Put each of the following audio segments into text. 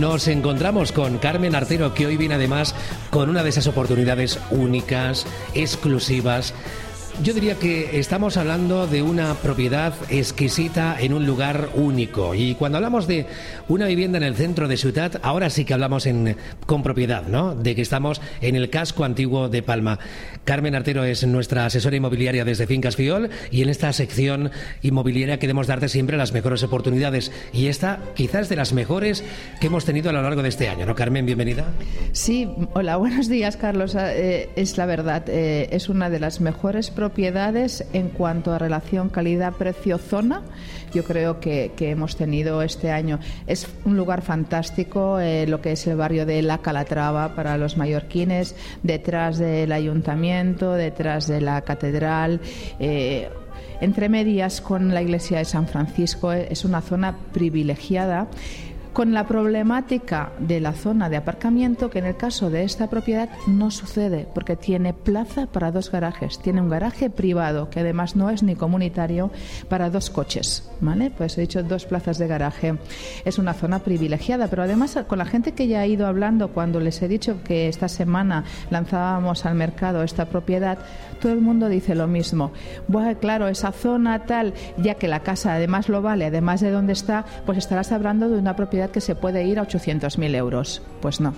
Nos encontramos con Carmen Artero, que hoy viene además con una de esas oportunidades únicas, exclusivas. Yo diría que estamos hablando de una propiedad exquisita en un lugar único. Y cuando hablamos de una vivienda en el centro de ciudad, ahora sí que hablamos en, con propiedad, ¿no? De que estamos en el casco antiguo de Palma. Carmen Artero es nuestra asesora inmobiliaria desde Fincas Fiol y en esta sección inmobiliaria queremos darte siempre las mejores oportunidades. Y esta quizás de las mejores que hemos tenido a lo largo de este año, ¿no? Carmen, bienvenida. Sí, hola, buenos días, Carlos. Eh, es la verdad, eh, es una de las mejores propiedades en cuanto a relación calidad-precio-zona. Yo creo que, que hemos tenido este año. Es un lugar fantástico, eh, lo que es el barrio de La Calatrava para los mallorquines, detrás del ayuntamiento, detrás de la catedral. eh, entre medias con la iglesia de San Francisco eh, es una zona privilegiada con la problemática de la zona de aparcamiento que en el caso de esta propiedad no sucede porque tiene plaza para dos garajes, tiene un garaje privado que además no es ni comunitario para dos coches, ¿vale? Pues he dicho dos plazas de garaje. Es una zona privilegiada, pero además con la gente que ya ha ido hablando cuando les he dicho que esta semana lanzábamos al mercado esta propiedad, todo el mundo dice lo mismo. Bueno, claro, esa zona tal, ya que la casa además lo vale, además de dónde está, pues estarás hablando de una propiedad que se puede ir a 800.000 euros. Pues no.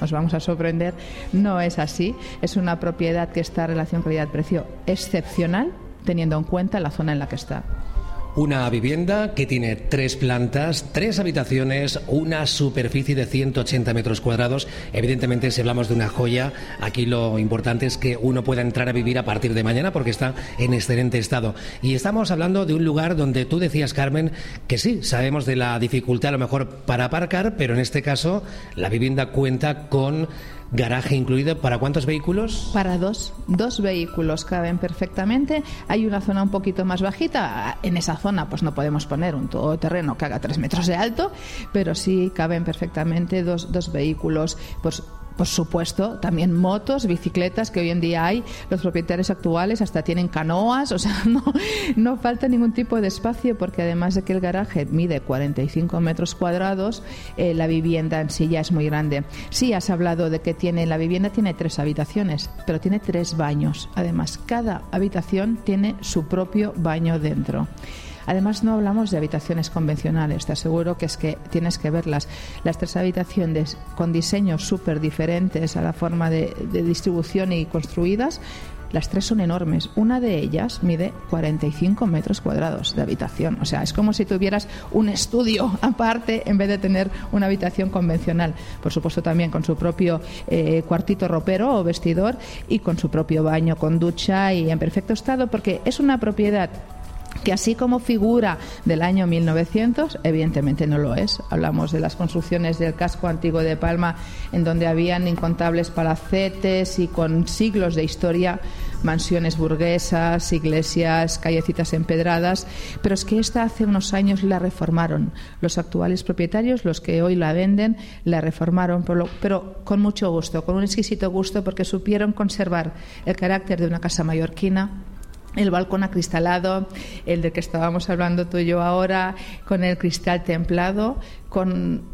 Os vamos a sorprender, no es así. Es una propiedad que está en relación calidad-precio excepcional, teniendo en cuenta la zona en la que está. Una vivienda que tiene tres plantas, tres habitaciones, una superficie de 180 metros cuadrados. Evidentemente, si hablamos de una joya, aquí lo importante es que uno pueda entrar a vivir a partir de mañana porque está en excelente estado. Y estamos hablando de un lugar donde tú decías, Carmen, que sí, sabemos de la dificultad a lo mejor para aparcar, pero en este caso la vivienda cuenta con garaje incluido. ¿Para cuántos vehículos? Para dos, dos vehículos caben perfectamente. Hay una zona un poquito más bajita. En esa zona, pues no podemos poner un todoterreno que haga tres metros de alto, pero sí caben perfectamente dos, dos vehículos. Pues por supuesto, también motos, bicicletas que hoy en día hay. Los propietarios actuales hasta tienen canoas, o sea, no, no falta ningún tipo de espacio porque además de que el garaje mide 45 metros cuadrados, eh, la vivienda en sí ya es muy grande. Sí, has hablado de que tiene la vivienda tiene tres habitaciones, pero tiene tres baños. Además, cada habitación tiene su propio baño dentro. Además, no hablamos de habitaciones convencionales, te aseguro que es que tienes que verlas. Las tres habitaciones con diseños súper diferentes a la forma de, distribución y construidas, las tres son enormes. Una de ellas mide 45 metros cuadrados de habitación. O sea, es como si tuvieras un estudio aparte en vez de tener una habitación convencional. Por supuesto, también con su propio eh, cuartito ropero o vestidor y con su propio baño con ducha y en perfecto estado, porque es una propiedad que así como figura del año 1900, evidentemente no lo es. Hablamos de las construcciones del casco antiguo de Palma, en donde habían incontables palacetes y con siglos de historia, mansiones burguesas, iglesias, callecitas empedradas, pero es que esta hace unos años la reformaron. Los actuales propietarios, los que hoy la venden, la reformaron, pero, pero con mucho gusto, con un exquisito gusto, porque supieron conservar el carácter de una casa mallorquina, el balcón acristalado, el de que estábamos hablando tú y yo ahora, con el cristal templado, con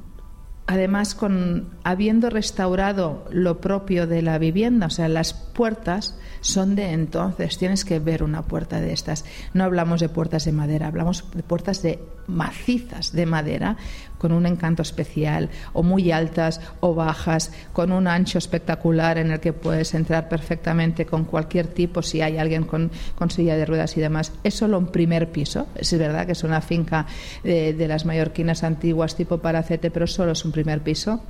además con habiendo restaurado lo propio de la vivienda, o sea, las puertas son de entonces, tienes que ver una puerta de estas. No hablamos de puertas de madera, hablamos de puertas de macizas de madera con un encanto especial, o muy altas o bajas, con un ancho espectacular en el que puedes entrar perfectamente con cualquier tipo, si hay alguien con, con silla de ruedas y demás. Es solo un primer piso, es verdad que es una finca de, de las mallorquinas antiguas tipo Paracete, pero solo es un primer piso.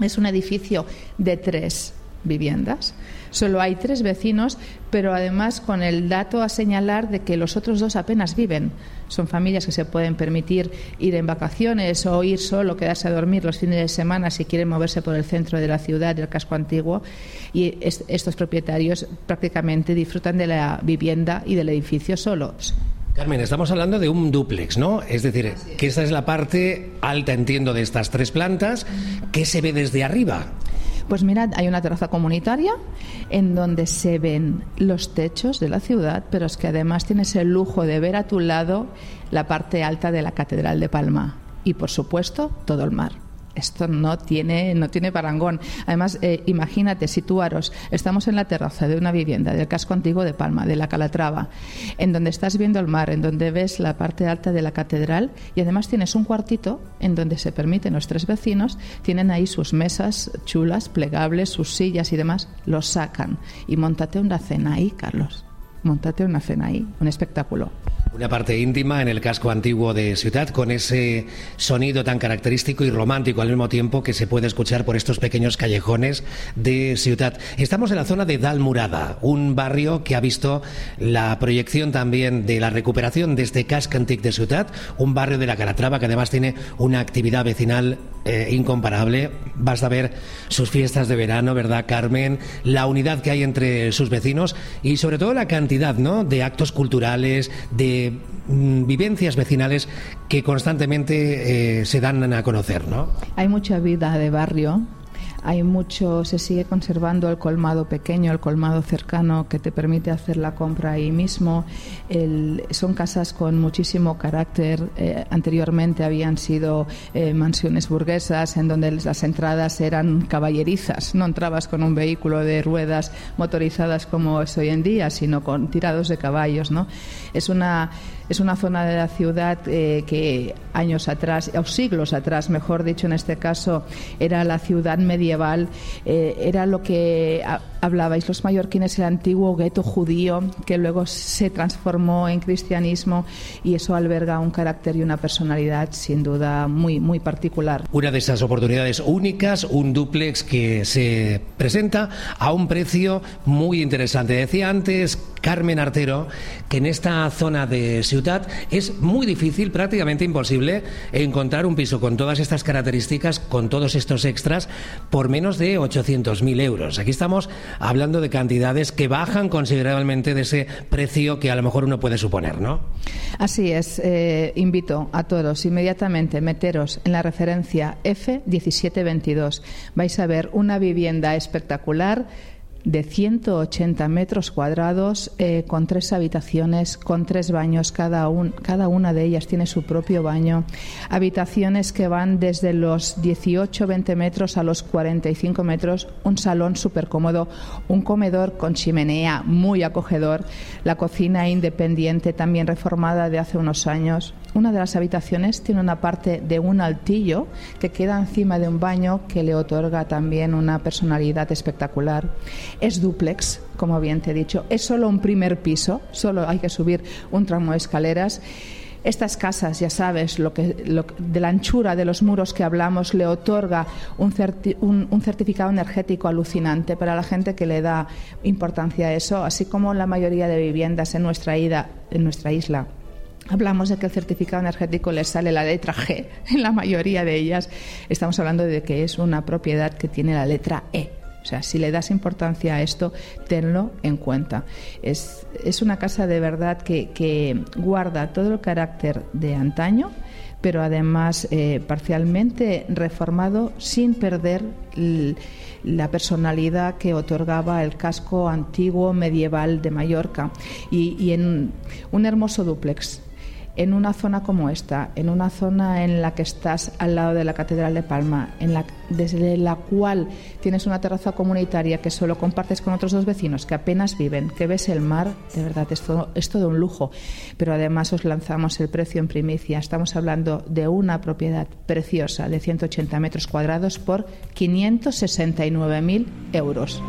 Es un edificio de tres viviendas. Solo hay tres vecinos, pero además con el dato a señalar de que los otros dos apenas viven. Son familias que se pueden permitir ir en vacaciones o ir solo, quedarse a dormir los fines de semana si quieren moverse por el centro de la ciudad, del casco antiguo. Y es- estos propietarios prácticamente disfrutan de la vivienda y del edificio solos. Carmen, estamos hablando de un dúplex, ¿no? Es decir, que esta es la parte alta, entiendo, de estas tres plantas. ¿Qué se ve desde arriba? Pues mirad, hay una terraza comunitaria en donde se ven los techos de la ciudad, pero es que además tienes el lujo de ver a tu lado la parte alta de la Catedral de Palma y, por supuesto, todo el mar. Esto no tiene, no tiene parangón. Además, eh, imagínate, situaros. Estamos en la terraza de una vivienda del casco antiguo de Palma, de la Calatrava, en donde estás viendo el mar, en donde ves la parte alta de la catedral y además tienes un cuartito en donde se permiten los tres vecinos, tienen ahí sus mesas chulas, plegables, sus sillas y demás, los sacan. Y montate una cena ahí, Carlos. Montate una cena ahí, un espectáculo. Una parte íntima en el casco antiguo de Ciudad con ese sonido tan característico y romántico al mismo tiempo que se puede escuchar por estos pequeños callejones de Ciudad. Estamos en la zona de Dalmurada, un barrio que ha visto la proyección también de la recuperación de este casco antiguo de Ciudad, un barrio de la Calatrava que además tiene una actividad vecinal eh, incomparable. Basta ver sus fiestas de verano, ¿verdad, Carmen? La unidad que hay entre sus vecinos y sobre todo la cantidad, ¿no? De actos culturales, de mm, vivencias vecinales que constantemente eh, se dan a conocer, ¿no? Hay mucha vida de barrio. Hay mucho, se sigue conservando el colmado pequeño, el colmado cercano que te permite hacer la compra ahí mismo. El- son casas con muchísimo carácter. Eh, anteriormente habían sido eh, mansiones burguesas en donde las entradas eran caballerizas. No entrabas con un vehículo de ruedas motorizadas como es hoy en día, sino con tirados de caballos. ¿no? Es una es una zona de la ciudad eh, que años atrás, o siglos atrás, mejor dicho en este caso, era la ciudad medieval, eh, era lo que ha- hablabais los mallorquines, el antiguo gueto judío, que luego se transformó en cristianismo y eso alberga un carácter y una personalidad sin duda muy, muy particular. Una de esas oportunidades únicas, un dúplex que se presenta a un precio muy interesante. Decía antes Carmen Artero que en esta zona de Ciudad es muy difícil, prácticamente imposible, encontrar un piso con todas estas características, con todos estos extras, por menos de 800.000 euros. Aquí estamos hablando de cantidades que bajan considerablemente de ese precio que a lo mejor uno puede suponer, ¿no? Así es, eh, invito a todos inmediatamente meteros en la referencia F1722. Vais a ver una vivienda espectacular de 180 metros cuadrados eh, con tres habitaciones, con tres baños, cada, cada una de ellas tiene su propio baño. Habitaciones que van desde los 18-20 metros a los 45 metros, un salón súper cómodo, un comedor con chimenea muy acogedor, la cocina independiente también reformada de hace unos años. Una de las habitaciones tiene una parte de un altillo que queda encima de un baño que le otorga también una personalidad espectacular. Es dúplex, como bien te he dicho. Es solo un primer piso, solo hay que subir un tramo de escaleras. Estas casas, ya sabes, lo que, lo de la anchura de los muros que hablamos, le otorga un, certi- un- un certificado energético alucinante para la gente que le da importancia a eso, así como la mayoría de viviendas en nuestra, ida, en nuestra isla. Hablamos de que el certificado energético le sale la letra G en la mayoría de ellas. Estamos hablando de que es una propiedad que tiene la letra E. O sea, si le das importancia a esto, tenlo en cuenta. Es, es una casa de verdad que, que guarda todo el carácter de antaño, pero además eh, parcialmente reformado sin perder la personalidad que otorgaba el casco antiguo medieval de Mallorca y, y en un hermoso dúplex en una zona como esta, en una zona en la que estás al lado de la Catedral de Palma, en la, desde la cual tienes una terraza comunitaria que solo compartes con otros dos vecinos que apenas viven, que ves el mar, de verdad, es todo, es todo un lujo. Pero además os lanzamos el precio en primicia. Estamos hablando de una propiedad preciosa de 180 metros cuadrados por 569.000 euros.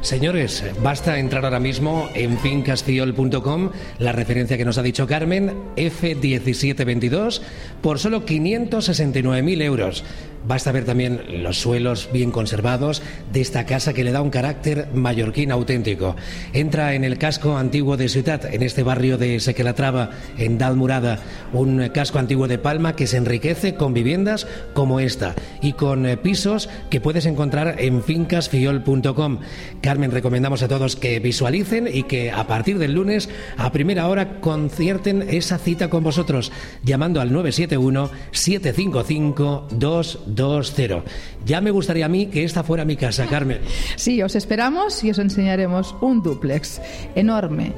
Señores, basta entrar ahora mismo en fincasfiol.com, la referencia que nos ha dicho Carmen, F1722, por solo 569.000 euros. Basta ver también los suelos bien conservados de esta casa que le da un carácter mallorquín auténtico. Entra en el casco antiguo de Ciudad, en este barrio de Sequelatrava, en Dalmurada, un casco antiguo de Palma que se enriquece con viviendas como esta y con eh, pisos que puedes encontrar en fincasfiol.com. Carmen, recomendamos a todos que visualicen y que a partir del lunes a primera hora concierten esa cita con vosotros llamando al 971 755 220. Ya me gustaría a mí que esta fuera mi casa, Carmen. Sí, os esperamos y os enseñaremos un dúplex enorme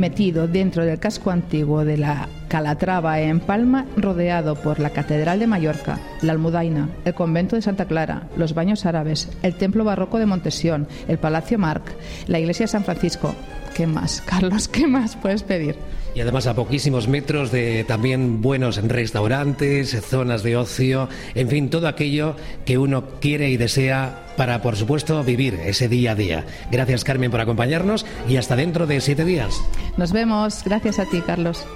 metido dentro del casco antiguo de la Calatrava en Palma, rodeado por la Catedral de Mallorca, la Almudaina, el convento de Santa Clara, los baños árabes, el templo barroco de Montesión, el Palacio Marc, la iglesia de San Francisco. ¿Qué más, Carlos? ¿Qué más puedes pedir? Y además a poquísimos metros de también buenos restaurantes, zonas de ocio, en fin, todo aquello que uno quiere y desea para, por supuesto, vivir ese día a día. Gracias, Carmen, por acompañarnos y hasta dentro de siete días. Nos vemos. Gracias a ti, Carlos.